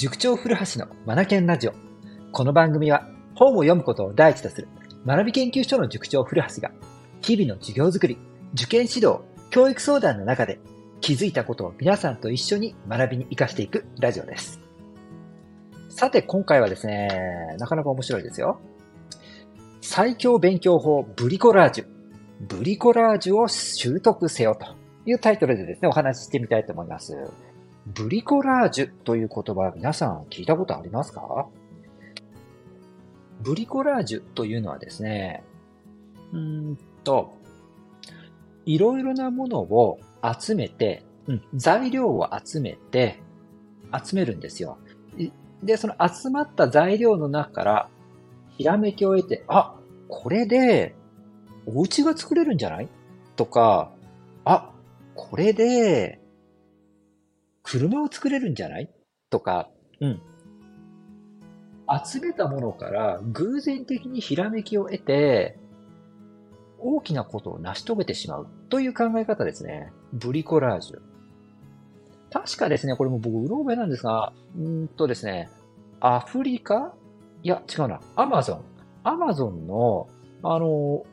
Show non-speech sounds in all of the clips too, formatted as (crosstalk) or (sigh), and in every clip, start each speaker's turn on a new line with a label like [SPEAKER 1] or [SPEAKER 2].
[SPEAKER 1] 塾長古橋のマナケンラジオ。この番組は本を読むことを第一とする学び研究所の塾長古橋が日々の授業づくり、受験指導、教育相談の中で気づいたことを皆さんと一緒に学びに活かしていくラジオです。さて今回はですね、なかなか面白いですよ。最強勉強法ブリコラージュ。ブリコラージュを習得せよというタイトルでですね、お話ししてみたいと思います。ブリコラージュという言葉、皆さん聞いたことありますか？ブリコラージュというのはですね、うんと、いろいろなものを集めて、うん、材料を集めて、集めるんですよ。で、その集まった材料の中から、ひらめきを得て、あ、これで、お家が作れるんじゃない？とか、あ、これで、車を作れるんじゃない？とか、うん。集めたものから偶然的にひらめきを得て、大きなことを成し遂げてしまうという考え方ですね。ブリコラージュ。確かですね、これも僕、うろ覚えなんですが、うんとですね、アフリカ？いや、違うな。アマゾン。アマゾンの、あの、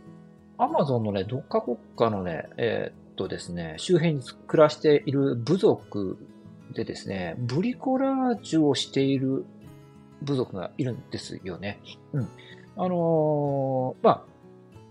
[SPEAKER 1] アマゾンのね、どっか国家のね、えー、っとですね、周辺に暮らしている部族でですね、ブリコラージュをしている部族がいるんですよね。うん。あのー、まあ、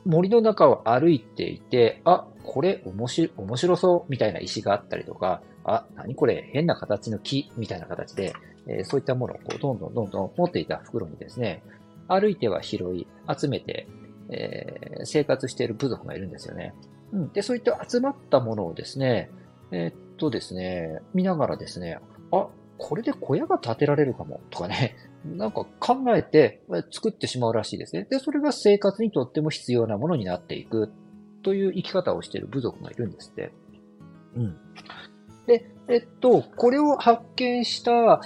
[SPEAKER 1] 森の中を歩いていて、あ、これ面白そうみたいな石があったりとか、あ、何これ変な形の木みたいな形で、えー、そういったものをこうどんどんどんどん持っていた袋にですね、歩いては拾い、集めて、えー、生活している部族がいるんですよね。うん。で、そういった集まったものをですね、えー、とですね、見ながらですね、あ、これで小屋が建てられるかもとかね、(laughs) なんか考えて作ってしまうらしいですね。で、それが生活にとっても必要なものになっていくという生き方をしている部族がいるんですって。うん。で、えっと、これを発見した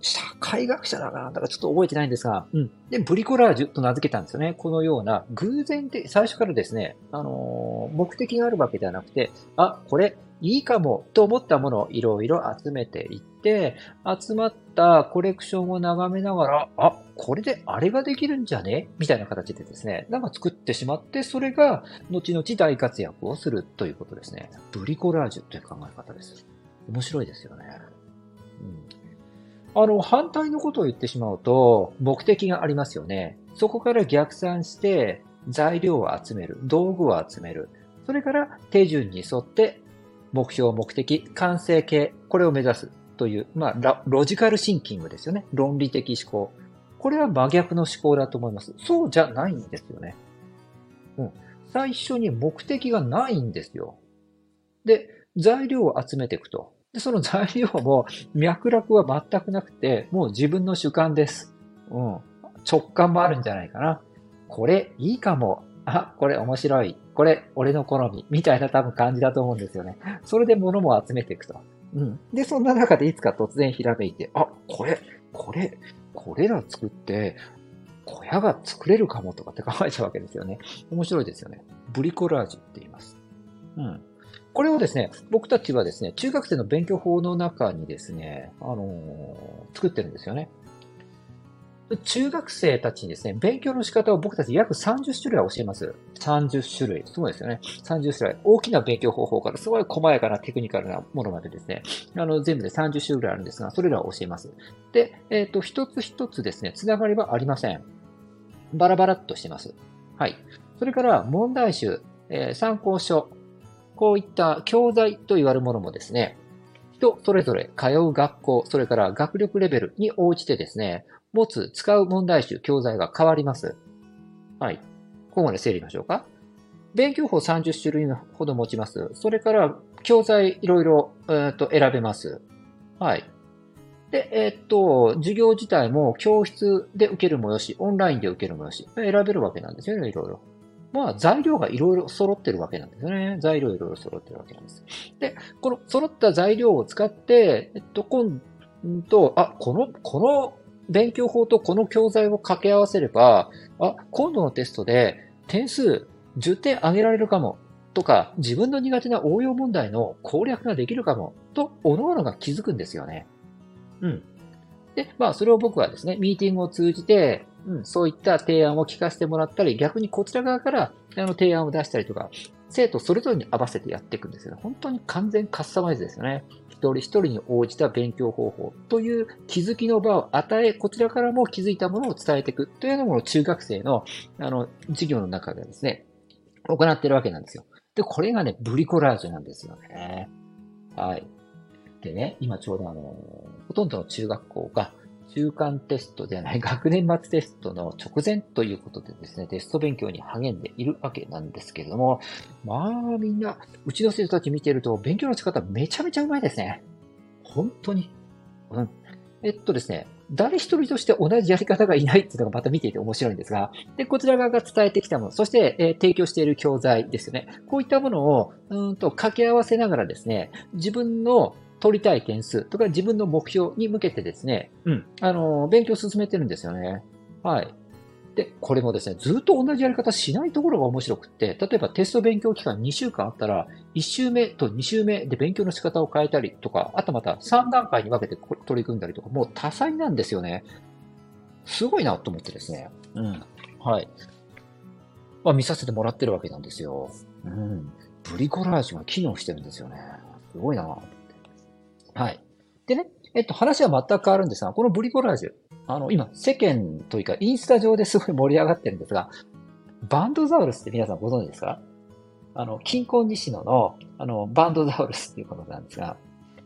[SPEAKER 1] 社会学者だなだからちょっと覚えてないんですが、うん。で、ブリコラージュと名付けたんですよね。このような偶然で、最初からですね、あのー、目的があるわけではなくて、あ、これいいかもと思ったものをいろいろ集めていって、集まったコレクションを眺めながら、あ、これであれができるんじゃね？みたいな形でですね、なんか作ってしまって、それが後々大活躍をするということですね。ブリコラージュという考え方です。面白いですよね。うん。あの、反対のことを言ってしまうと、目的がありますよね。そこから逆算して、材料を集める、道具を集める、それから手順に沿って目標、目的、完成形、これを目指すという、まあ、ロジカルシンキングですよね。論理的思考。これは真逆の思考だと思います。そうじゃないんですよね。うん。最初に目的がないんですよ。で、材料を集めていくと。で、その材料も脈絡は全くなくて、もう自分の主観です。うん。直感もあるんじゃないかな。これいいかも。あ、これ面白い。これ、俺の好み。みたいな多分感じだと思うんですよね。それで物も集めていくと。うん。で、そんな中でいつか突然ひらめいて、あ、これ、これ、これら作って、小屋が作れるかもとかって考えちゃうわけですよね。面白いですよね。ブリコラージュって言います。うん。これをですね、僕たちはですね、中学生の勉強法の中にですね、あのー、作ってるんですよね。中学生たちにですね、勉強の仕方を僕たち約30種類は教えます。30種類。すごいですよね。30種類。大きな勉強方法からすごい細やかなテクニカルなものまでですね、あの、全部で30種類あるんですが、それらを教えます。で、えっ、ー、と、一つ一つですね、つながりはありません。バラバラっとしてます。はい。それから問題集、えー、参考書、こういった教材と言われるものもですね、人それぞれ通う学校、それから学力レベルに応じてですね、持つ、使う問題集、教材が変わります。はい。ここまで整理しましょうか。勉強法30種類ほど持ちます。それから、教材いろいろ、えー、と選べます。はい。で、えっ、と、授業自体も教室で受けるもよし、オンラインで受けるもよし、選べるわけなんですよね、いろいろ。まあ、材料がいろいろ揃ってるわけなんですよね。材料いろいろ揃ってるわけなんです。で、この揃った材料を使って、えっと、今度、あ、この、この勉強法とこの教材を掛け合わせれば、あ、今度のテストで点数10点上げられるかもとか、自分の苦手な応用問題の攻略ができるかもと、各々が気づくんですよね。うん。で、まあ、それを僕はですね、ミーティングを通じて、うん、そういった提案を聞かせてもらったり、逆にこちら側からあの提案を出したりとか、生徒それぞれに合わせてやっていくんですよね。本当に完全カスタマイズですよね。一人一人に応じた勉強方法という気づきの場を与え、こちらからも気づいたものを伝えていくというのも中学生のあの授業の中でですね、行っているわけなんですよ。で、これがね、ブリコラージュなんですよね。はい。でね、今ちょうどあの、ほとんどの中学校が中間テストではない (laughs) 学年末テストの直前ということでですね、テスト勉強に励んでいるわけなんですけれども、まあみんな、うちの生徒たち見てると勉強の仕方めちゃめちゃうまいですね。本当に。うん。えっとですね、誰一人として同じやり方がいないっていうのがまた見ていて面白いんですが、で、こちら側が伝えてきたもの、そして、えー、提供している教材ですよね。こういったものを、うんと掛け合わせながらですね、自分の取りたい点数とか自分の目標に向けてですね、うん、あの、勉強を進めてるんですよね。はい。で、これもですね、ずっと同じやり方しないところが面白くって、例えばテスト勉強期間2週間あったら、1週目と2週目で勉強の仕方を変えたりとか、あとまた3段階に分けて取り組んだりとか、もう多彩なんですよね。すごいなと思ってですね。うん。はい。まあ見させてもらってるわけなんですよ。うん。ブリコラージュが機能してるんですよね。すごいなはい。でね、えっと、話は全く変わるんですが、このブリコラージュ、あの、今、世間というか、インスタ上ですごい盛り上がってるんですが、バンドザウルスって皆さんご存知ですか？あの、金婚西野の、あの、バンドザウルスっていうことなんですが、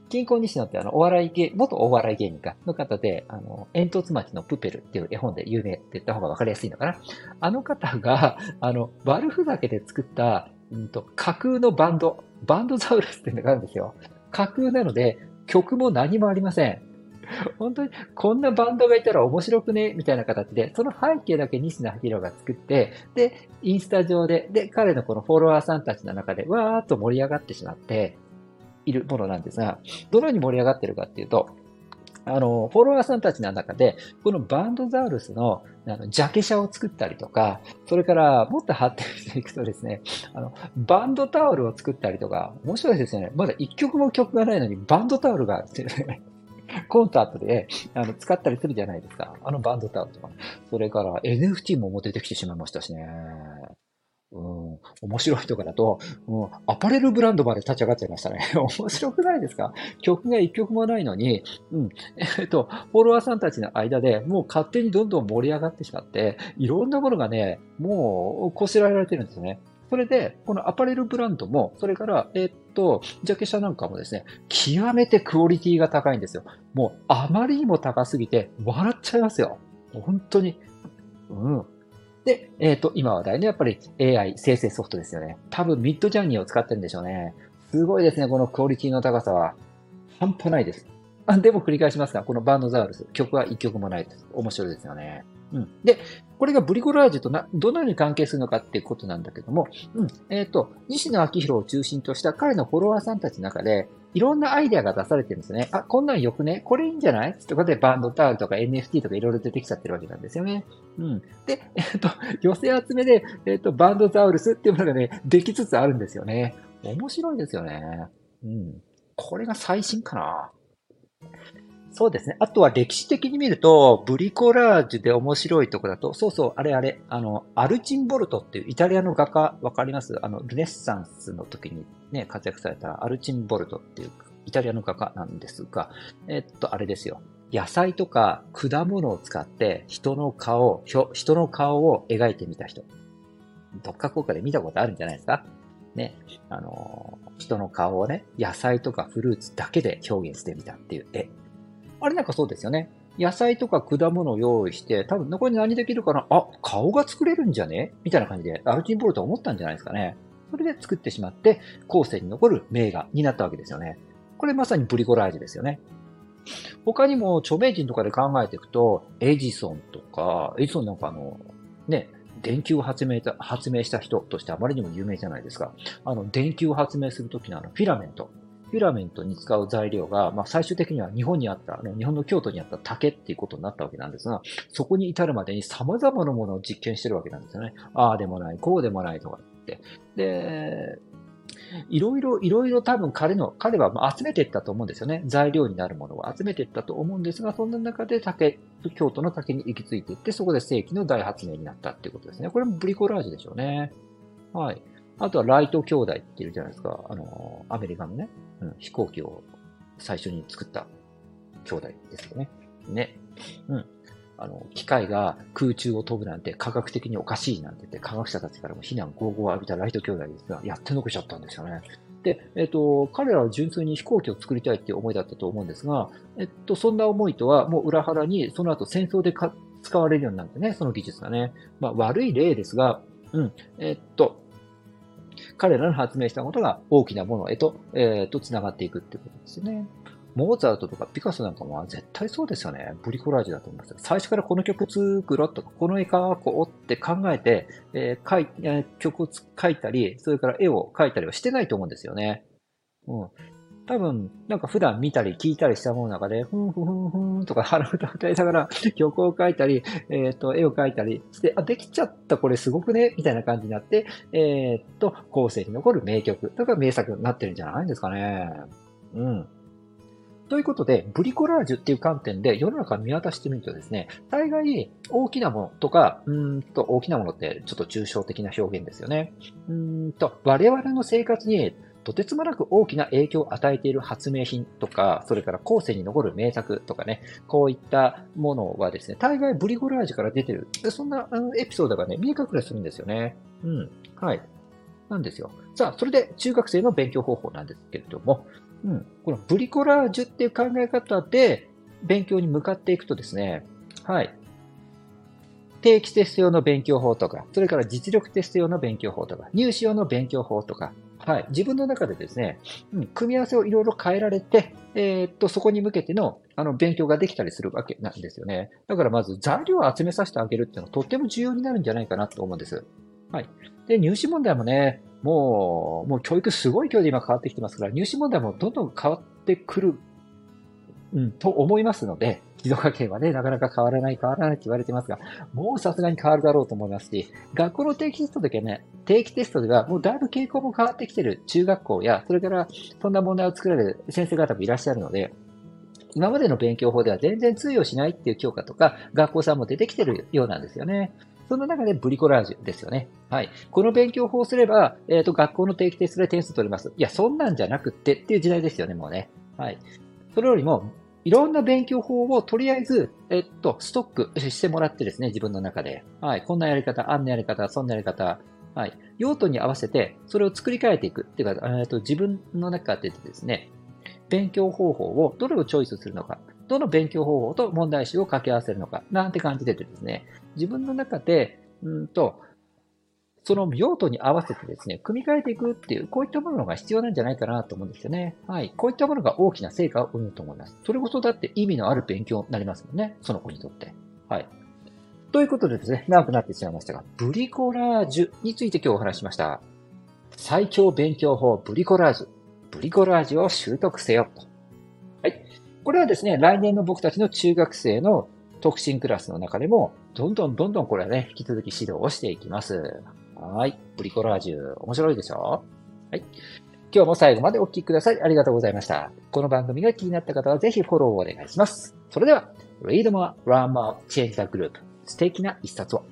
[SPEAKER 1] 金婚西野ってあの、お笑い芸、元お笑い芸人かの方で、あの、煙突町のプペルっていう絵本で有名って言った方がわかりやすいのかな。あの方が、あの、悪ふざけで作った、うんと、架空のバンド、バンドザウルスっていうのがあるんですよ。架空なので、曲も何もありません。本当にこんなバンドがいたら面白くね？みたいな形で、その背景だけ西野明が作って、で、インスタ上で、で、彼のこのフォロワーさんたちの中で、わーっと盛り上がってしまっているものなんですが、どのように盛り上がってるかっていうと、あの、フォロワーさんたちの中で、このバンドザウルスの、あの、ジャケ写を作ったりとか、それからもっと発展していくとですね、あの、バンドタオルを作ったりとか、面白いですね。まだ一曲も曲がないのに、バンドタオルが、(laughs) コンサートであの使ったりするじゃないですか。あのバンドタオルとか。それから NFT も出てきてしまいましたしね。うん、面白いとかだと、うん、アパレルブランドまで立ち上がっちゃいましたね。(laughs) 面白くないですか？曲が一曲もないのに、うん、えっと、フォロワーさんたちの間でもう勝手にどんどん盛り上がってしまって、いろんなものがね、もうこしらえられてるんですよね。それで、このアパレルブランドも、それから、えっと、ジャケ写なんかもですね、極めてクオリティが高いんですよ。もう、あまりにも高すぎて、笑っちゃいますよ。本当に。うん。で、えっ、ー、と、今話題のやっぱり AI 生成ソフトですよね。多分ミッドジャーニーを使ってるんでしょうね。すごいですね、このクオリティの高さは。半端ないです。あでも繰り返しますが、このバンドザウルス、曲は一曲もないです。面白いですよね。うん。で、これがブリコラージュとな、どのように関係するのかっていうことなんだけども、うん。えっ、ー、と、西野昭弘を中心とした彼のフォロワーさんたちの中で、いろんなアイデアが出されてるんですね。あ、こんなんよくね、これいいんじゃない？ってことでバンドタオルとか NFT とかいろいろ出てきちゃってるわけなんですよね。うん。で、えっ、ー、と、寄せ集めで、えっ、ー、と、バンドザウルスっていうものがね、できつつあるんですよね。面白いですよね。うん。これが最新かな。そうですね。あとは歴史的に見ると、ブリコラージュで面白いとこだと、そうそう、あれあれ、あの、アルチンボルトっていうイタリアの画家、わかります？あの、ルネッサンスの時にね、活躍されたアルチンボルトっていうイタリアの画家なんですが、えっと、あれですよ。野菜とか果物を使って人の顔、人の顔を描いてみた人。どっか効果で見たことあるんじゃないですか？ね。あの、人の顔をね、野菜とかフルーツだけで表現してみたっていう絵。あれなんかそうですよね。野菜とか果物を用意して、多分残り何できるかな？あ、顔が作れるんじゃね？みたいな感じで、アルティンボルトは思ったんじゃないですかね。それで作ってしまって、後世に残る名画になったわけですよね。これまさにブリコラージュですよね。他にも著名人とかで考えていくと、エジソンとか、エジソンなんかあの、ね、電球を発明た発明した人としてあまりにも有名じゃないですか。あの、電球を発明するときのあの、フィラメント。フィラメントに使う材料が、まあ、最終的には日本にあった、あの日本の京都にあった竹っていうことになったわけなんですが、そこに至るまでに様々なものを実験してるわけなんですよね。ああでもない、こうでもないとかって。で、いろいろ、いろいろ多分彼の、彼は集めていったと思うんですよね。材料になるものを集めていったと思うんですが、そんな中で竹、京都の竹に行き着いていって、そこで世紀の大発明になったっていうことですね。これもブリコラージュでしょうね。はい。あとはライト兄弟っているじゃないですか。あの、アメリカのね、うん、飛行機を最初に作った兄弟ですよね。ね。うん。あの、機械が空中を飛ぶなんて科学的におかしいなんて言って科学者たちからも非難合々を浴びたライト兄弟ですが、やってのけちゃったんですよね。で、えっ、と、彼らは純粋に飛行機を作りたいっていう思いだったと思うんですが、えっと、そんな思いとはもう裏腹にその後戦争で使われるようになってね、その技術がね。まあ悪い例ですが、うん、えっと、彼らの発明したことが大きなものへと、えー、と、繋がっていくってことですね。モーツァルトとかピカソなんかも絶対そうですよね。ブリコラージュだと思います。最初からこの曲作ろうとか、この絵描こうって考えて、えー、書いえー、曲を書いたり、それから絵を描いたりはしてないと思うんですよね。うん。多分、なんか普段見たり聞いたりしたものの中で、ふんふんふんふんとか鼻歌歌いながら (laughs) 曲を書いたり、えっ、ー、と、絵を描いたりして、あ、できちゃったこれすごくね？みたいな感じになって、えっ、と、後世に残る名曲、だか名作になってるんじゃないんですかね。うん。ということで、ブリコラージュっていう観点で世の中を見渡してみるとですね、大概大きなものとか、うんと大きなものってちょっと抽象的な表現ですよね。うんと、我々の生活にとてつもなく大きな影響を与えている発明品とか、それから後世に残る名作とかね、こういったものはですね、大概ブリコラージュから出てる。そんなエピソードがね、見え隠れするんですよね。うん。はい。なんですよ。さあ、それで中学生の勉強方法なんですけれども、うん。このブリコラージュっていう考え方で勉強に向かっていくとですね、はい。定期テスト用の勉強法とか、それから実力テスト用の勉強法とか、入試用の勉強法とか、はい。自分の中でですね、うん、組み合わせをいろいろ変えられて、えー、っと、そこに向けての、あの、勉強ができたりするわけなんですよね。だからまず材料を集めさせてあげるっていうのはとっても重要になるんじゃないかなと思うんです。はい。で、入試問題もね、もう、もう教育すごい勢いで今変わってきてますから、入試問題もどんどん変わってくる、うん、と思いますので、静岡県はね、なかなか変わらない、変わらないって言われてますが、もうさすがに変わるだろうと思いますし、学校の定期テストだけね、定期テストではもうだいぶ傾向も変わってきてる中学校や、それからそんな問題を作られる先生方もいらっしゃるので、今までの勉強法では全然通用しないっていう教科とか、学校さんも出てきてるようなんですよね。そんな中でブリコラージュですよね。はい。この勉強法をすれば、えっ、ー、と、学校の定期テストで点数取れます。いや、そんなんじゃなくってっていう時代ですよね、もうね。はい。それよりも、いろんな勉強法をとりあえず、えっと、ストックしてもらってですね、自分の中で。はい。こんなやり方、あんなやり方、そんなやり方。はい。用途に合わせて、それを作り変えていく。っていうか、えっと、自分の中でですね、勉強方法をどれをチョイスするのか。どの勉強方法と問題集を掛け合わせるのか。なんて感じでですね、自分の中で、うんと、その用途に合わせてですね、組み替えていくっていう、こういったものが必要なんじゃないかなと思うんですよね。はい。こういったものが大きな成果を生むと思います。それこそだって意味のある勉強になりますもんね。その子にとって。はい。ということでですね、長くなってしまいましたが、ブリコラージュについて今日お話しました。最強勉強法ブリコラージュ。ブリコラージュを習得せよ。はい。これはですね、来年の僕たちの中学生の特進クラスの中でも、どんどんどんどんこれはね、引き続き指導をしていきます。はい。ブリコラージュ、面白いでしょ？はい。今日も最後までお聴きくださいありがとうございました。この番組が気になった方はぜひフォローをお願いします。それでは、Read More, Learn More, Change the Group 素敵な一冊を。